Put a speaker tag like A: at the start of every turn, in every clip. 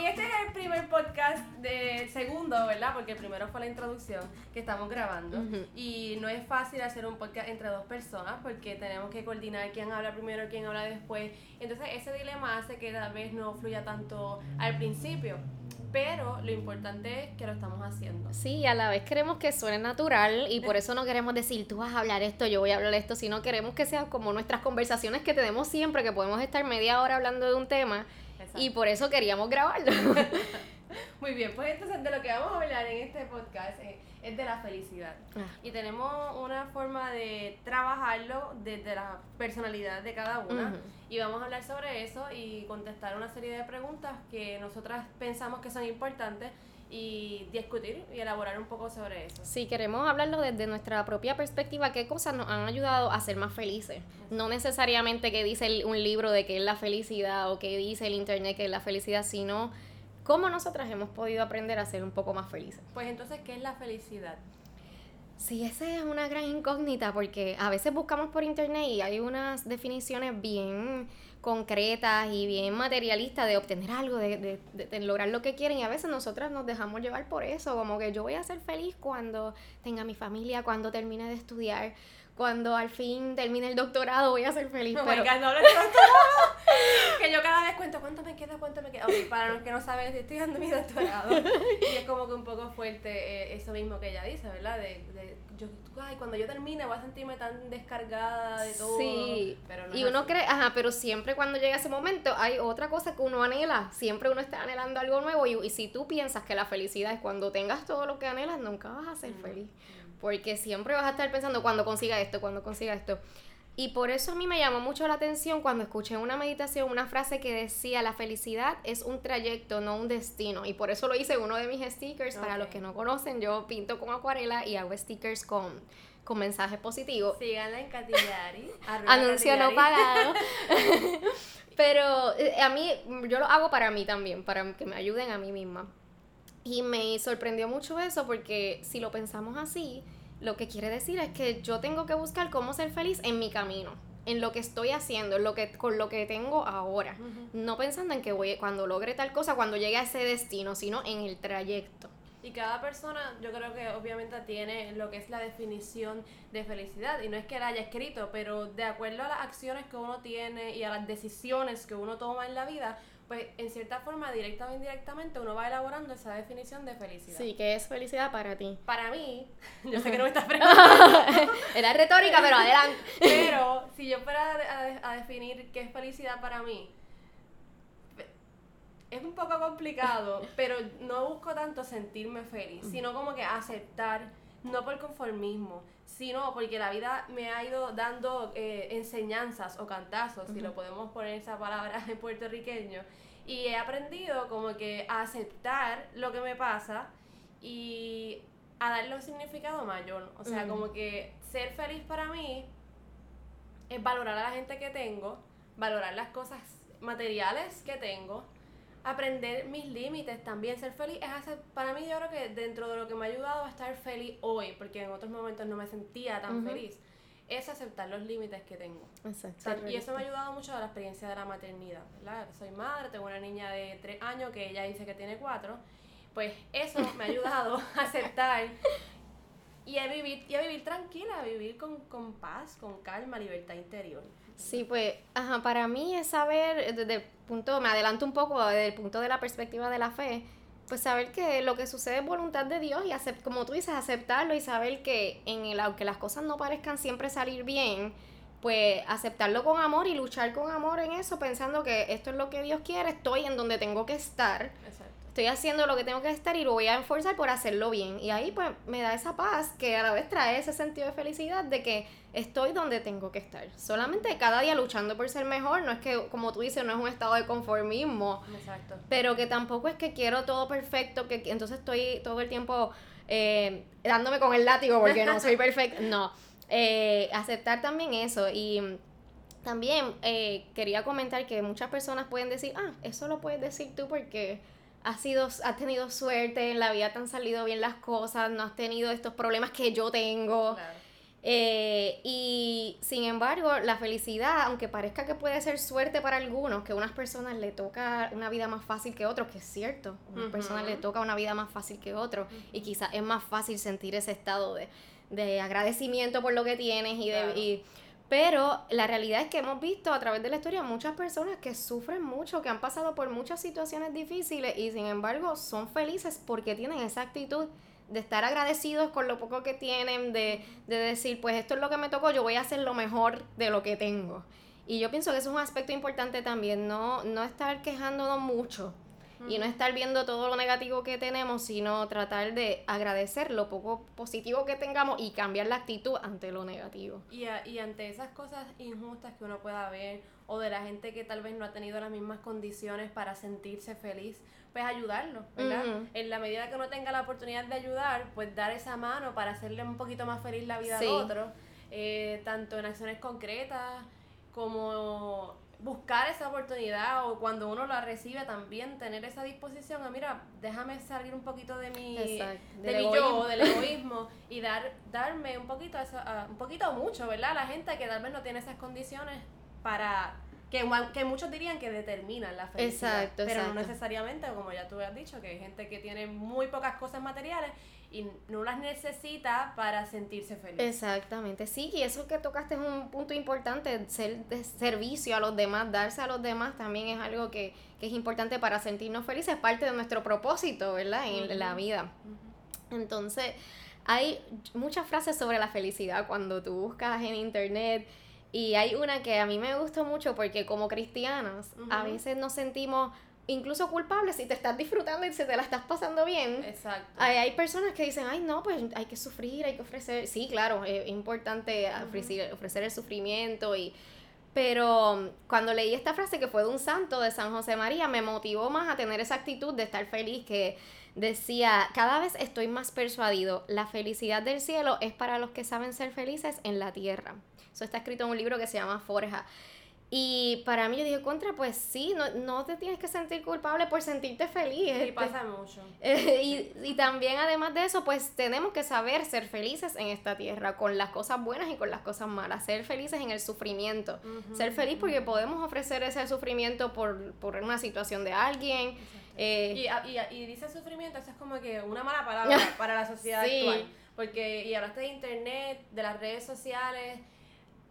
A: hoy este es el primer podcast de segundo, ¿verdad? Porque el primero fue la introducción que estamos grabando. Y no es fácil hacer un podcast entre dos personas porque tenemos que coordinar quién habla primero, quién habla después. Entonces ese dilema hace que tal vez no fluya tanto al principio. Pero lo importante es que lo estamos haciendo.
B: Sí, a la vez queremos que suene natural y por eso no queremos decir tú vas a hablar esto, yo voy a hablar esto, sino queremos que sea como nuestras conversaciones que tenemos siempre, que podemos estar media hora hablando de un tema y por eso queríamos grabarlo.
A: Muy bien, pues entonces de lo que vamos a hablar en este podcast es, de la felicidad. Ah. Y tenemos una forma de trabajarlo desde la personalidad de cada una. Y vamos a hablar sobre eso y contestar una serie de preguntas que nosotras pensamos que son importantes y discutir y elaborar un poco sobre eso.
B: Sí, queremos hablarlo desde nuestra propia perspectiva, qué cosas nos han ayudado a ser más felices. No necesariamente que dice un libro de qué es la felicidad o qué dice el internet que es la felicidad, sino cómo nosotras hemos podido aprender a ser un poco más felices.
A: Pues entonces, ¿qué es la felicidad?
B: Sí, esa es una gran incógnita porque a veces buscamos por internet y hay unas definiciones bien concretas y bien materialistas de obtener algo, de, de, lograr lo que quieren y a veces nosotras nos dejamos llevar por eso, como que yo voy a ser feliz cuando tenga mi familia, cuando termine de estudiar, cuando al fin termine el doctorado voy a ser feliz.
A: Oh
B: pero...
A: no que yo cada vez cuento cuánto me queda, cuánto me queda. para los que no saben, estoy dando mi doctorado. Y es como que un poco fuerte eh, eso mismo que ella dice, ¿verdad? De, de yo, ay, cuando yo termine voy a sentirme tan descargada de todo.
B: Sí, pero y uno cree, ajá, pero siempre cuando llega ese momento hay otra cosa que uno anhela. Siempre uno está anhelando algo nuevo y, y si tú piensas que la felicidad es cuando tengas todo lo que anhelas, nunca vas a ser feliz. Porque siempre vas a estar pensando cuando consiga esto, cuando consiga esto. Y por eso a mí me llamó mucho la atención cuando escuché una meditación una frase que decía, la felicidad es un trayecto, no un destino. Y por eso lo hice uno de mis stickers. Para los que no conocen, yo pinto con acuarela y hago stickers con, con mensajes positivos.
A: Síganla en Catillari.
B: Anuncio no pagado. Pero eh, a mí, yo lo hago para mí también, para que me ayuden a mí misma. Y me sorprendió mucho eso porque si lo pensamos así, lo que quiere decir es que yo tengo que buscar cómo ser feliz en mi camino, en lo que estoy haciendo, en lo que, con lo que tengo ahora. No pensando en que voy, cuando logre tal cosa, cuando llegue a ese destino, sino en el trayecto.
A: Y cada persona, yo creo que obviamente tiene lo que es la definición de felicidad. Y no es que la haya escrito, pero de acuerdo a las acciones que uno tiene y a las decisiones que uno toma en la vida, pues en cierta forma, directa o indirectamente, uno va elaborando esa definición de felicidad.
B: Sí, ¿qué es felicidad para ti?
A: Para mí, yo sé que no me estás preguntando.
B: Era retórica, pero adelante.
A: pero si yo fuera a, definir qué es felicidad para mí, es un poco complicado, pero no busco tanto sentirme feliz, sino como que aceptar, no por conformismo, sino porque la vida me ha ido dando eh, enseñanzas o cantazos, si lo podemos poner esa palabra en puertorriqueño, y he aprendido como que a aceptar lo que me pasa y a darle un significado mayor. O sea, como que ser feliz para mí es valorar a la gente que tengo, valorar las cosas materiales que tengo, aprender mis límites también. Ser feliz es hacer, para mí yo creo que dentro de lo que me ha ayudado a estar feliz hoy, porque en otros momentos no me sentía tan feliz, es aceptar los límites que tengo. Exacto. y eso me ha ayudado mucho a la experiencia de la maternidad, ¿verdad? Soy madre, tengo una niña de tres años que ella dice que tiene cuatro. Pues eso me ha ayudado a aceptar y a vivir, y a vivir tranquila, a vivir con, con paz, con calma, libertad interior.
B: Sí, pues, ajá, para mí es saber, desde punto, me adelanto un poco, desde el punto de la perspectiva de la fe, pues saber que lo que sucede es voluntad de Dios y hacer, como tú dices, aceptarlo y saber que en el, aunque las cosas no parezcan siempre salir bien, pues aceptarlo con amor y luchar con amor en eso, pensando que esto es lo que Dios quiere, estoy en donde tengo que estar. Exacto estoy haciendo lo que tengo que estar y lo voy a enforzar por hacerlo bien. Y ahí pues me da esa paz que a la vez trae ese sentido de felicidad de que estoy donde tengo que estar. Solamente cada día luchando por ser mejor, no es que, como tú dices, no es un estado de conformismo. Exacto. Pero que tampoco es que quiero todo perfecto, que entonces estoy todo el tiempo eh, dándome con el látigo porque no soy perfecto. No. Eh, aceptar también eso y también eh, quería comentar que muchas personas pueden decir, ah, eso lo puedes decir tú porque has, sido, has tenido suerte, en la vida te han salido bien las cosas, no has tenido estos problemas que yo tengo. Eh, y sin embargo, la felicidad, aunque parezca que puede ser suerte para algunos, que a unas personas le toca una vida más fácil que otros, que es cierto, a unas personas le toca una vida más fácil que otros, y quizás es más fácil sentir ese estado de, de agradecimiento por lo que tienes y de... Y, pero la realidad es que hemos visto a través de la historia muchas personas que sufren mucho, que han pasado por muchas situaciones difíciles y sin embargo son felices porque tienen esa actitud de estar agradecidos con lo poco que tienen, de, de decir, pues esto es lo que me tocó, yo voy a hacer lo mejor de lo que tengo. Y yo pienso que eso es un aspecto importante también, no, no estar quejándonos mucho y no estar viendo todo lo negativo que tenemos, sino tratar de agradecer lo poco positivo que tengamos y cambiar la actitud ante lo negativo.
A: Y, y ante esas cosas injustas que uno pueda ver o de la gente que tal vez no ha tenido las mismas condiciones para sentirse feliz, pues ayudarlo, ¿verdad? En la medida que uno tenga la oportunidad de ayudar, pues dar esa mano para hacerle un poquito más feliz la vida de otro, eh, tanto en acciones concretas como buscar esa oportunidad o cuando uno la recibe también tener esa disposición a mira déjame salir un poquito de mi de mi yo del egoísmo y dar darme un poquito eso, un poquito mucho verdad la gente que tal vez no tiene esas condiciones para que, que muchos dirían que determinan la felicidad. Exacto, pero no necesariamente, como ya tú has dicho, que hay gente que tiene muy pocas cosas materiales y no las necesita para sentirse feliz.
B: Exactamente, sí, y eso que tocaste es un punto importante, ser de servicio a los demás, darse a los demás también es algo que, es importante para sentirnos felices, es parte de nuestro propósito, ¿verdad? En la vida. Entonces, hay muchas frases sobre la felicidad cuando tú buscas en internet y hay una que a mí me gustó mucho porque como cristianas a veces nos sentimos incluso culpables si te estás disfrutando y si te la estás pasando bien. Exacto. Hay, hay personas que dicen, ay no, pues hay que sufrir, hay que ofrecer. Sí, claro, es importante ofrecer, ofrecer el sufrimiento y... Pero cuando leí esta frase que fue de un santo de San José María, me motivó más a tener esa actitud de estar feliz que decía, cada vez estoy más persuadido, la felicidad del cielo es para los que saben ser felices en la tierra. Eso está escrito en un libro que se llama Forja. Y para mí yo dije, contra, pues sí, no, no te tienes que sentir culpable por sentirte feliz.
A: Y este, pasa mucho.
B: y, y, también además de eso, pues tenemos que saber ser felices en esta tierra, con las cosas buenas y con las cosas malas, ser felices en el sufrimiento. ser feliz porque podemos ofrecer ese sufrimiento por, por una situación de alguien.
A: Eh, y, y, y, dice sufrimiento, eso es como que una mala palabra para la sociedad actual. Porque, y hablaste de internet, de las redes sociales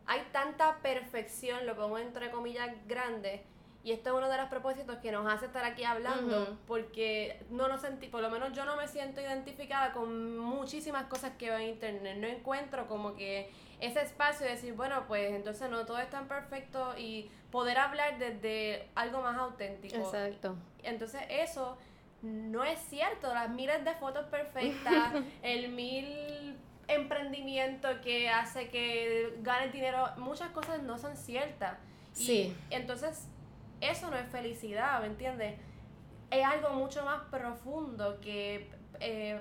A: hay tanta perfección, lo pongo entre comillas grandes, y esto es uno de los propósitos que nos hace estar aquí hablando, porque no nos sentí, por lo menos yo no me siento identificada con muchísimas cosas que veo en internet. No encuentro como que ese espacio de decir, bueno, pues entonces no todo es tan perfecto y poder hablar desde algo más auténtico. Exacto. Entonces eso no es cierto. Las miles de fotos perfectas, el mil emprendimiento que hace que gane dinero, muchas cosas no son ciertas. Sí. Y entonces, eso no es felicidad, ¿me entiendes? Es algo mucho más profundo que eh,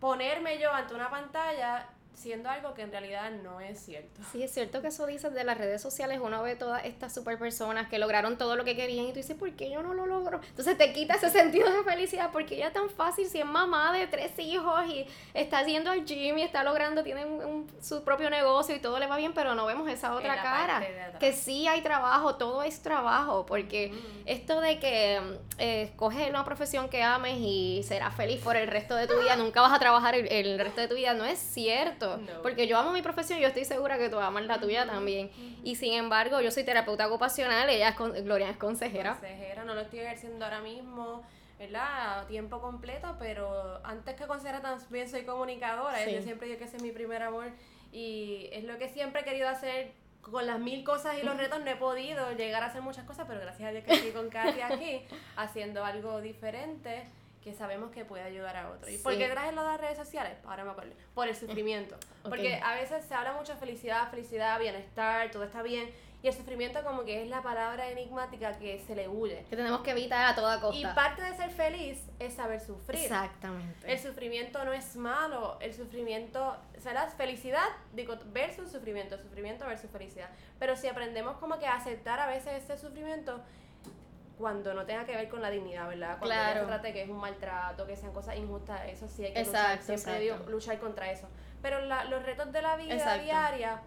A: ponerme yo ante una pantalla siendo algo que en realidad no es cierto.
B: Sí, es cierto que eso dices de las redes sociales, uno ve todas estas super personas que lograron todo lo que querían y tú dices, ¿por qué yo no lo logro? Entonces te quita ese sentido de felicidad porque ella es tan fácil, si es mamá de tres hijos y está haciendo al gym y está logrando, tiene un, su propio negocio y todo le va bien, pero no vemos esa otra cara, que sí hay trabajo, todo es trabajo, porque esto de que eh, escoges una profesión que ames y serás feliz por el resto de tu vida, nunca vas a trabajar el resto de tu vida, no es cierto porque yo amo mi profesión y yo estoy segura que tú amas la tuya también. Y sin embargo, yo soy terapeuta ocupacional, ella es Gloria es consejera.
A: Consejera, no lo estoy ejerciendo ahora mismo. ¿verdad? A tiempo completo, pero antes que consejera también soy comunicadora. Yo siempre digo que ese es mi primer amor y es lo que siempre he querido hacer con las mil cosas y los retos no he podido llegar a hacer muchas cosas, pero gracias a Dios que estoy con Katia aquí haciendo algo diferente que sabemos que puede ayudar a otro. ¿Y por qué traje lo de las redes sociales? Ahora me acuerdo. Por el sufrimiento. Porque a veces se habla mucho de felicidad, felicidad, bienestar, todo está bien. Y el sufrimiento como que es la palabra enigmática que se le huye.
B: Que tenemos que evitar a toda costa.
A: Y parte de ser feliz es saber sufrir.
B: Exactamente.
A: El sufrimiento no es malo. El sufrimiento, o sea, la felicidad digo, versus sufrimiento, sufrimiento versus felicidad. Pero si aprendemos como que a aceptar a veces ese sufrimiento, cuando no tenga que ver con la dignidad, ¿verdad? Cuando
B: Claro.
A: se trate que es un maltrato, que sean cosas injustas, eso sí hay que
B: Exacto,
A: luchar, siempre
B: exacto.
A: luchar contra eso. Pero la- los retos de la vida
B: Exacto.
A: diaria,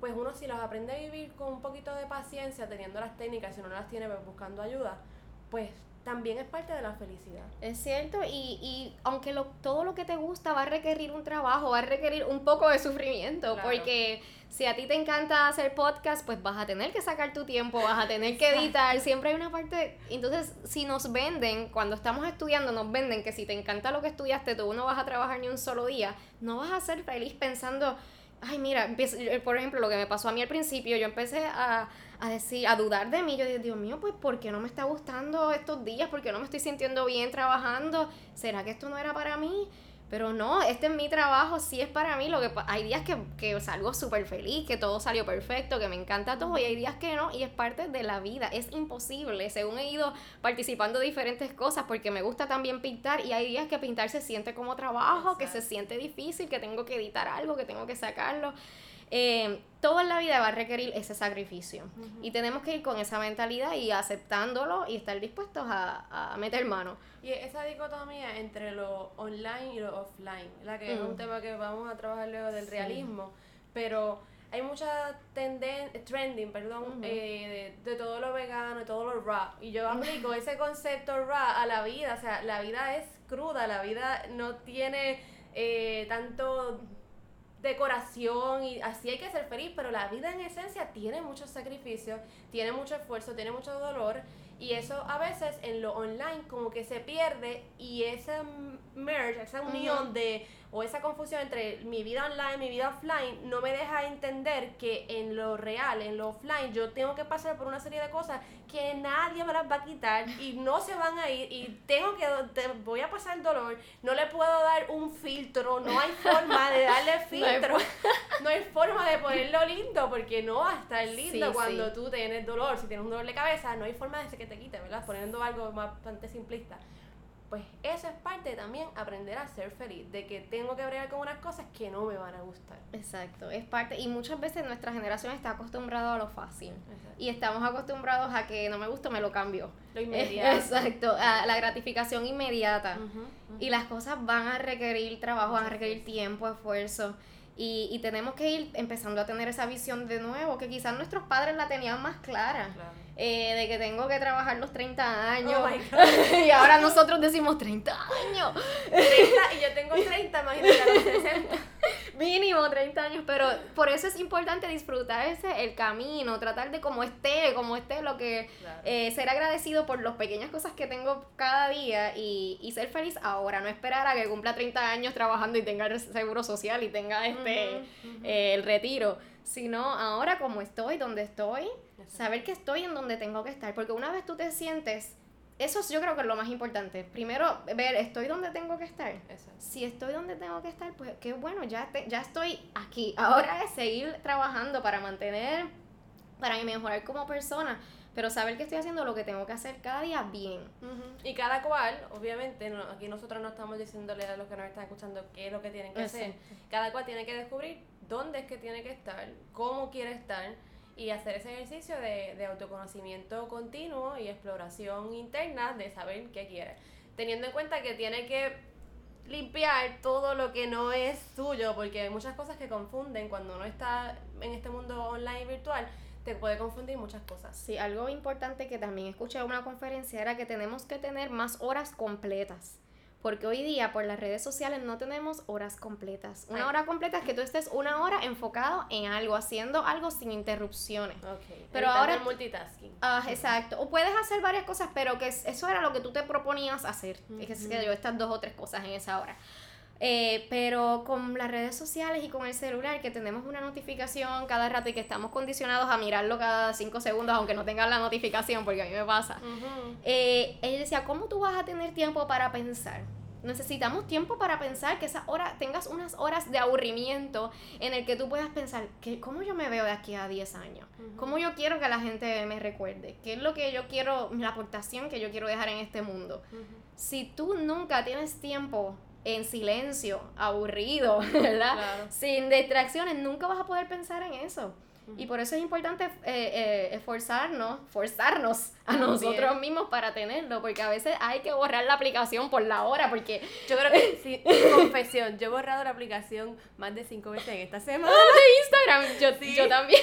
A: pues uno si los aprende a vivir con un poquito de paciencia, teniendo las técnicas, si no las tiene, pues buscando ayuda, pues también es parte de la felicidad.
B: Es cierto, y, y aunque lo, todo lo que te gusta va a requerir un trabajo, va a requerir un poco de sufrimiento,
A: Claro.
B: porque si a ti te encanta hacer podcast, pues vas a tener que sacar tu tiempo, vas a tener que editar, siempre hay una parte, entonces si nos venden, cuando estamos estudiando, nos venden que si te encanta lo que estudiaste, tú no vas a trabajar ni un solo día, no vas a ser feliz pensando, ay mira, por ejemplo, lo que me pasó a mí al principio, yo empecé a, a decir, a dudar de mí, yo dije, Dios mío, pues ¿por qué no me está gustando estos días? ¿Por qué no me estoy sintiendo bien trabajando? ¿Será que esto no era para mí? Pero no, este es mi trabajo, sí es para mí. Lo que hay días que, que salgo súper feliz, que todo salió perfecto, que me encanta todo, y hay días que no, y es parte de la vida. Es imposible, según he ido participando de diferentes cosas, porque me gusta también pintar, y hay días que pintar se siente como trabajo, que se siente difícil, que tengo que editar algo, que tengo que sacarlo. Eh, todo en la vida va a requerir ese sacrificio. Y tenemos que ir con esa mentalidad y aceptándolo y estar dispuestos a, a meter mano.
A: Y esa dicotomía entre lo online y lo offline, la que es
B: Mm.
A: un tema que vamos a trabajar luego del
B: Sí.
A: realismo, pero hay mucha tenden trending, perdón, eh, de, de todo lo vegano, de todo lo raw, y yo aplico ese concepto raw a la vida, o sea, la vida es cruda, la vida no tiene eh, tanto decoración y así hay que ser feliz, pero la vida en esencia tiene muchos sacrificios, tiene mucho esfuerzo, tiene mucho dolor y eso a veces en lo online como que se pierde y esa merge, esa unión de o esa confusión entre mi vida online, mi vida offline no me deja entender que en lo real, en lo offline yo tengo que pasar por una serie de cosas que nadie me las va a quitar y no se van a ir y tengo que te- voy a pasar dolor, no le puedo dar un filtro, no hay forma de darle filtro. No hay forma de ponerlo lindo porque no va a estar lindo
B: Sí,
A: cuando
B: sí.
A: tú tienes dolor. Si tienes un dolor de cabeza, no hay forma de que te quite, ¿verdad? Poniendo algo más bastante simplista. Pues eso es parte de también aprender a ser feliz, de que tengo que bregar con unas cosas que no me van a gustar.
B: Exacto, es parte, y muchas veces nuestra generación está acostumbrada a lo fácil. Y estamos acostumbrados a que no me gusta, me lo cambio.
A: Lo inmediato.
B: Exacto, a la gratificación inmediata. Y las cosas van a requerir trabajo, van a requerir tiempo, esfuerzo. Y, y tenemos que ir empezando a tener esa visión de nuevo, que quizás nuestros padres la tenían más clara.
A: Claro.
B: eh, de que tengo que trabajar los 30 años.
A: Oh
B: y ahora nosotros decimos 30 años.
A: 30, y yo tengo 30, imagínate a los 60.
B: Mínimo 30 años, pero por eso es importante disfrutarse el camino, tratar de como esté, como esté, lo que
A: Claro.
B: eh, ser agradecido por las pequeñas cosas que tengo cada día y, y ser feliz ahora, no esperar a que cumpla 30 años trabajando y tenga el seguro social y tenga este eh, el retiro, sino ahora como estoy, donde estoy, saber que estoy en donde tengo que estar, porque una vez tú te sientes, eso es- yo creo que es lo más importante, primero ver, estoy donde tengo que estar,
A: Exacto.
B: si estoy donde tengo que estar, pues qué bueno, ya, te- ya estoy aquí. Ahora es seguir trabajando para mantener, para mejorar como persona, pero saber que estoy haciendo lo que tengo que hacer cada día bien.
A: Y cada cual, obviamente, no- aquí nosotros no estamos diciéndole a los que nos están escuchando qué es lo que tienen que hacer. Cada cual tiene que descubrir dónde es que tiene que estar, cómo quiere estar y hacer ese ejercicio de, de autoconocimiento continuo y exploración interna de saber qué quiere. Teniendo en cuenta que tiene que limpiar todo lo que no es suyo, porque hay muchas cosas que confunden cuando uno está en este mundo online virtual, te puede confundir muchas cosas.
B: Sí, algo importante que también escuché en una conferencia era que tenemos que tener más horas completas. Porque hoy día por las redes sociales no tenemos horas completas. Una
A: Ay.
B: hora completa es que tú estés una hora enfocado en algo, haciendo algo sin interrupciones.
A: Okay.
B: Pero
A: Evitando
B: ahora-
A: el multitasking.
B: Ah, exacto. O puedes hacer varias cosas, pero que es- eso era lo que tú te proponías hacer. Es que yo estas dos o tres cosas en esa hora. Eh, pero con las redes sociales y con el celular, que tenemos una notificación cada rato y que estamos condicionados a mirarlo cada cinco segundos, aunque no tengan la notificación, porque a mí me pasa. Eh, ella decía, ¿cómo tú vas a tener tiempo para pensar? Necesitamos tiempo para pensar, que esa hora, tengas unas horas de aburrimiento en el que tú puedas pensar, ¿qué, ¿cómo yo me veo de aquí a 10 años? ¿Cómo yo quiero que la gente me recuerde? ¿Qué es lo que yo quiero, la aportación que yo quiero dejar en este mundo? Si tú nunca tienes tiempo en silencio, aburrido, ¿verdad?
A: Claro.
B: Sin distracciones, nunca vas a poder pensar en eso. Y por eso es importante eh, eh, esforzarnos, forzarnos a nosotros mismos para tenerlo, porque a veces hay que borrar la aplicación por la hora, porque...
A: Yo creo que, sí, confesión, yo he borrado la aplicación más de cinco veces en esta semana.
B: de Instagram, yo, sí. yo también.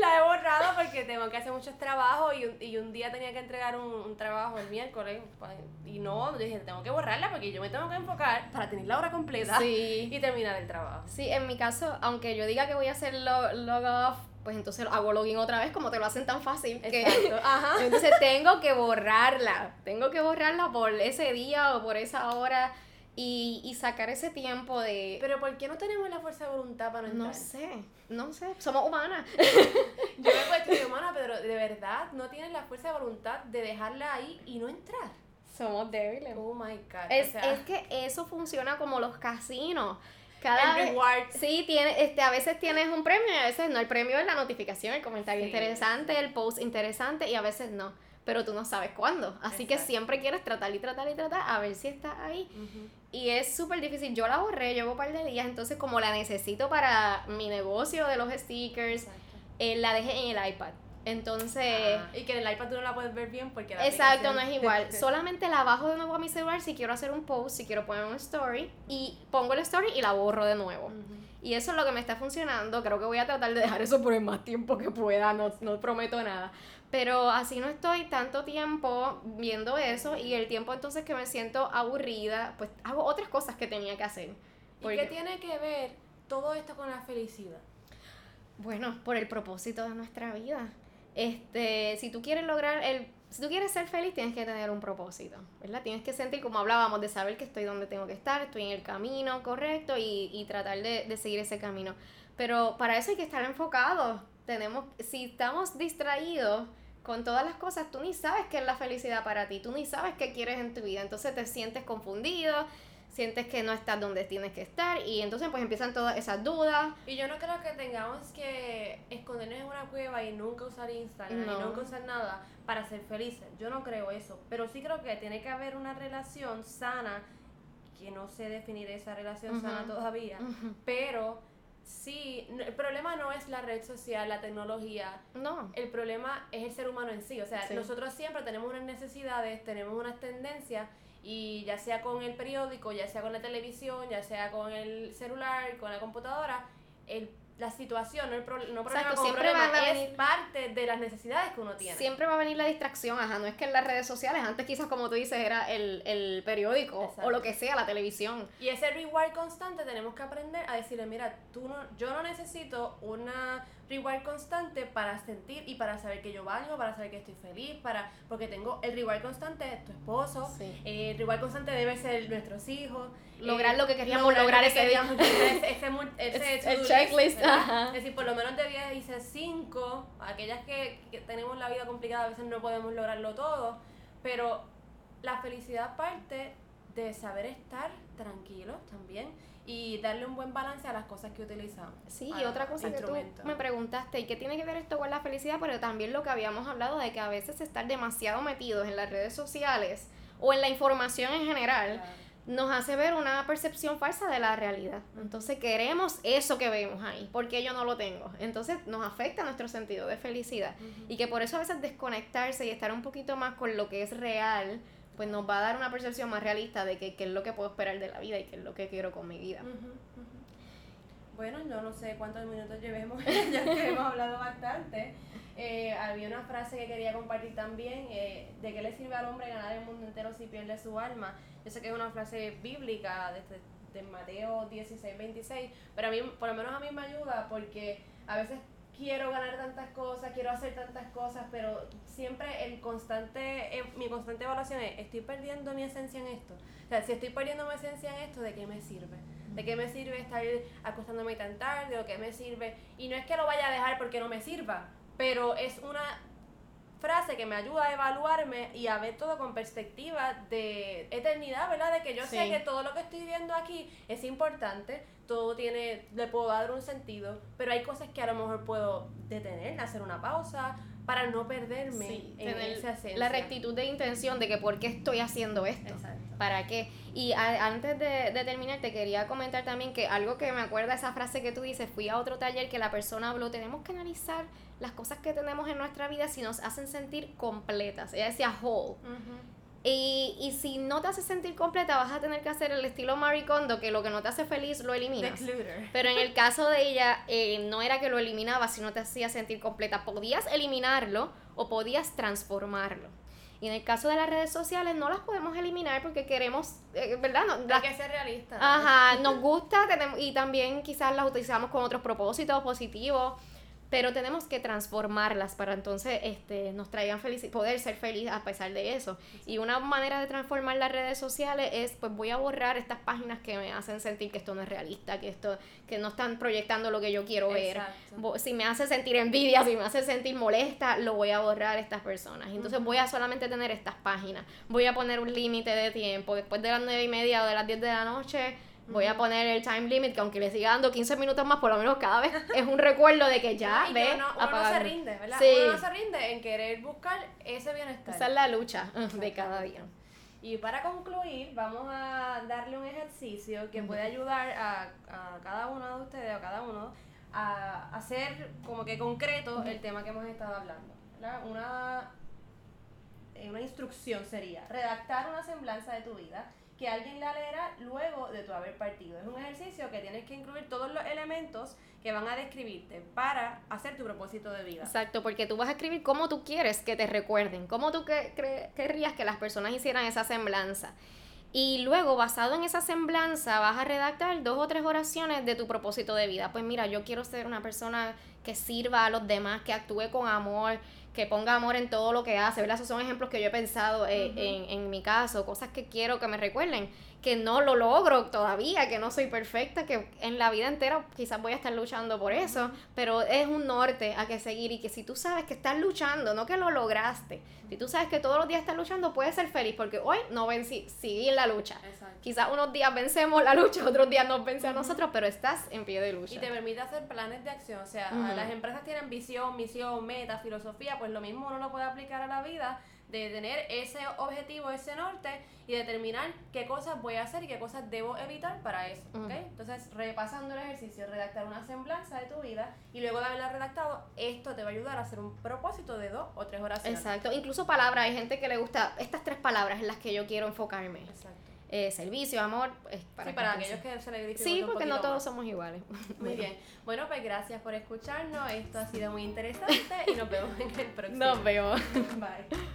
A: La he borrado porque tengo que hacer muchos trabajos y un, y un día tenía que entregar un, un trabajo el miércoles pues, y no, dije, tengo que borrarla porque yo me tengo que enfocar para tener la hora completa y terminar el trabajo.
B: Sí, en mi caso, aunque yo diga que voy a hacer log, log off, pues entonces hago login otra vez como te lo hacen tan fácil que Ajá. entonces tengo que borrarla, tengo que borrarla por ese día o por esa hora y, y, sacar ese tiempo de...
A: Pero ¿por qué no tenemos la fuerza de voluntad para no entrar?
B: No sé, no sé, somos humanas.
A: Yo me puedo decir humana, pero de verdad no tienes la fuerza de voluntad de dejarla ahí y no entrar.
B: Somos débiles.
A: Oh my God.
B: Es, es que eso funciona como los casinos. Cada
A: reward.
B: Sí, tiene, este, a veces tienes un premio y a veces no. El premio es la notificación, el comentario sí. interesante, el post interesante y a veces no pero tú no sabes cuándo. Así Exacto. que siempre quieres tratar y tratar y tratar a ver si está ahí. Uh -huh. Y es súper difícil. Yo la borré, llevo un par de días, entonces como la necesito para mi negocio de los stickers, eh, la dejé en el iPad. Entonces...
A: Ah, y que en el iPad tú no la puedes ver bien porque la
B: Exacto, no es igual. Solamente la bajo de nuevo a mi celular si quiero hacer un post, si quiero poner un story. Y pongo el story y la borro de nuevo. Uh -huh. Y eso es lo que me está funcionando. Creo que voy a tratar de dejar eso por el más tiempo que pueda. No, no prometo nada. Pero así no estoy tanto tiempo viendo eso y el tiempo entonces que me siento aburrida, pues hago otras cosas que tenía que hacer.
A: Porque... ¿Y qué tiene que ver todo esto con la felicidad?
B: Bueno, por el propósito de nuestra vida. Este, si tú quieres lograr el si tú quieres ser feliz, tienes que tener un propósito, ¿verdad? Tienes que sentir, como hablábamos, de saber que estoy donde tengo que estar, estoy en el camino correcto y, y tratar de, de seguir ese camino. Pero para eso hay que estar enfocados. Tenemos, si estamos distraídos, con todas las cosas, tú ni sabes qué es la felicidad para ti, tú ni sabes qué quieres en tu vida, entonces te sientes confundido, sientes que no estás donde tienes que estar y entonces pues empiezan todas esas dudas.
A: Y yo no creo que tengamos que escondernos en una cueva y nunca usar Instagram no. y nunca usar nada para ser felices, yo no creo eso, pero sí creo que tiene que haber una relación sana, que no sé definir esa relación uh -huh. sana todavía, uh -huh. pero Sí, el problema no es la red social, la tecnología.
B: No.
A: El problema es el ser humano en sí. O sea, sí. nosotros siempre tenemos unas necesidades, tenemos unas tendencias, y ya sea con el periódico, ya sea con la televisión, ya sea con el celular, con la computadora, el la situación, no el pro, no problema
B: Exacto,
A: siempre
B: problema,
A: va a venir, es parte de las necesidades que uno tiene.
B: Siempre va a venir la distracción, ajá, no es que en las redes sociales, antes quizás como tú dices era el, el periódico Exacto. o lo que sea, la televisión.
A: Y ese reward constante tenemos que aprender a decirle, mira, tú no, yo no necesito una reward constante para sentir y para saber que yo valgo, para saber que estoy feliz, para porque tengo el reward constante de tu esposo, sí. eh, el reward constante debe ser nuestros hijos,
B: lograr eh, lo que queríamos lograr, lograr ese día.
A: ese, ese, ese,
B: el checklist.
A: Es decir, por lo menos de 10 hice 5, aquellas que, que tenemos la vida complicada a veces no podemos lograrlo todo, pero la felicidad parte de saber estar tranquilos también y darle un buen balance a las cosas que utilizamos.
B: Sí, y otra cosa que tú me preguntaste, ¿y qué tiene que ver esto con la felicidad? Pero también lo que habíamos hablado de que a veces estar demasiado metidos en las redes sociales o en la información en general claro. nos hace ver una percepción falsa de la realidad. Entonces queremos eso que vemos ahí, porque yo no lo tengo. Entonces nos afecta nuestro sentido de felicidad. Uh -huh. Y que por eso a veces desconectarse y estar un poquito más con lo que es real pues nos va a dar una percepción más realista de qué es lo que puedo esperar de la vida y qué es lo que quiero con mi vida.
A: Bueno, yo no sé cuántos minutos llevemos, ya que hemos hablado bastante. Eh, había una frase que quería compartir también, eh, de qué le sirve al hombre ganar el mundo entero si pierde su alma. Yo sé que es una frase bíblica de, de Mateo 16, 26, pero a mí, por lo menos a mí me ayuda porque a veces quiero ganar tantas cosas, quiero hacer tantas cosas, pero siempre el constante, mi constante evaluación es, ¿estoy perdiendo mi esencia en esto? O sea, si estoy perdiendo mi esencia en esto, ¿de qué me sirve? ¿De qué me sirve estar acostándome tan tarde? ¿De qué me sirve? Y no es que lo vaya a dejar porque no me sirva, pero es una frase que me ayuda a evaluarme y a ver todo con perspectiva de eternidad, ¿verdad? De que yo sí. sé que todo lo que estoy viendo aquí es importante, todo tiene, le puedo dar un sentido, pero hay cosas que a lo mejor puedo detener, hacer una pausa, para no perderme en esa esencia.
B: La rectitud de intención de que por qué estoy haciendo esto. Exacto. ¿Para qué? Y antes de, de, terminar, te quería comentar también que algo que me acuerda esa frase que tú dices, fui a otro taller que la persona habló, tenemos que analizar las cosas que tenemos en nuestra vida si nos hacen sentir completas. Ella decía whole. Y, y, si no te hace sentir completa, vas a tener que hacer el estilo Marie Kondo, que lo que no te hace feliz lo eliminas. Pero en el caso de ella, eh, no era que lo eliminaba, sino te hacía sentir completa. Podías eliminarlo o podías transformarlo. Y en el caso de las redes sociales no las podemos eliminar porque queremos, eh, ¿verdad? No,
A: Hay que ser realistas.
B: Ajá, nos gusta tenemos, y también quizás las utilizamos con otros propósitos positivos pero tenemos que transformarlas para entonces este, nos traigan felicidad, poder ser feliz a pesar de eso. Y una manera de transformar las redes sociales es, pues voy a borrar estas páginas que me hacen sentir que esto no es realista, que esto, que no están proyectando lo que yo quiero ver. Si me hace sentir envidia, si me hace sentir molesta, lo voy a borrar estas personas. Entonces voy a solamente tener estas páginas. Voy a poner un límite de tiempo. Después de las nueve y media o de las 10 de la noche, voy a poner el time limit, que aunque le siga dando 15 minutos más, por lo menos cada vez es un recuerdo de que ya, ve,
A: uno, uno no se rinde, ¿verdad? Uno no se rinde en querer buscar ese bienestar.
B: Esa es la lucha de cada día.
A: Y para concluir, vamos a darle un ejercicio que puede ayudar a, a cada uno de ustedes o a cada uno a hacer como que concreto el tema que hemos estado hablando. ¿verdad? Una, eh, una instrucción sería redactar una semblanza de tu vida que alguien la leerá luego de tu haber partido. Es un ejercicio que tienes que incluir todos los elementos que van a describirte para hacer tu propósito de vida.
B: Exacto, porque tú vas a escribir cómo tú quieres que te recuerden, cómo tú que, querrías que las personas hicieran esa semblanza. Y luego, basado en esa semblanza, vas a redactar dos o tres oraciones de tu propósito de vida. Pues mira, yo quiero ser una persona que sirva a los demás, que actúe con amor, que ponga amor en todo lo que hace, ¿verdad? Esos son ejemplos que yo he pensado eh, en, en, mi caso, cosas que quiero que me recuerden, que no lo logro todavía, que no soy perfecta, que en la vida entera quizás voy a estar luchando por eso, pero es un norte a que seguir y que si tú sabes que estás luchando, no que lo lograste, si tú sabes que todos los días estás luchando, puedes ser feliz porque hoy no vencí, seguí en la lucha. Quizás unos días vencemos la lucha, otros días nos vence a nosotros, pero estás en pie de lucha.
A: Y te permite hacer planes de acción, o sea, las empresas tienen visión, misión, meta, filosofía, pues lo mismo uno lo puede aplicar a la vida de tener ese objetivo, ese norte y determinar qué cosas voy a hacer y qué cosas debo evitar para eso. Entonces, repasando el ejercicio, redactar una semblanza de tu vida y luego de haberla redactado, esto te va a ayudar a hacer un propósito de dos o tres oraciones.
B: Exacto, incluso palabras, hay gente que le gusta estas tres palabras en las que yo quiero enfocarme. Exacto. Eh, servicio, amor.
A: para, sí, para aquellos que se le
B: Sí, porque no todos somos iguales.
A: Muy bien. Bueno, pues gracias por escucharnos. Esto ha sido muy interesante y nos vemos en el próximo.
B: Nos vemos.
A: Bye.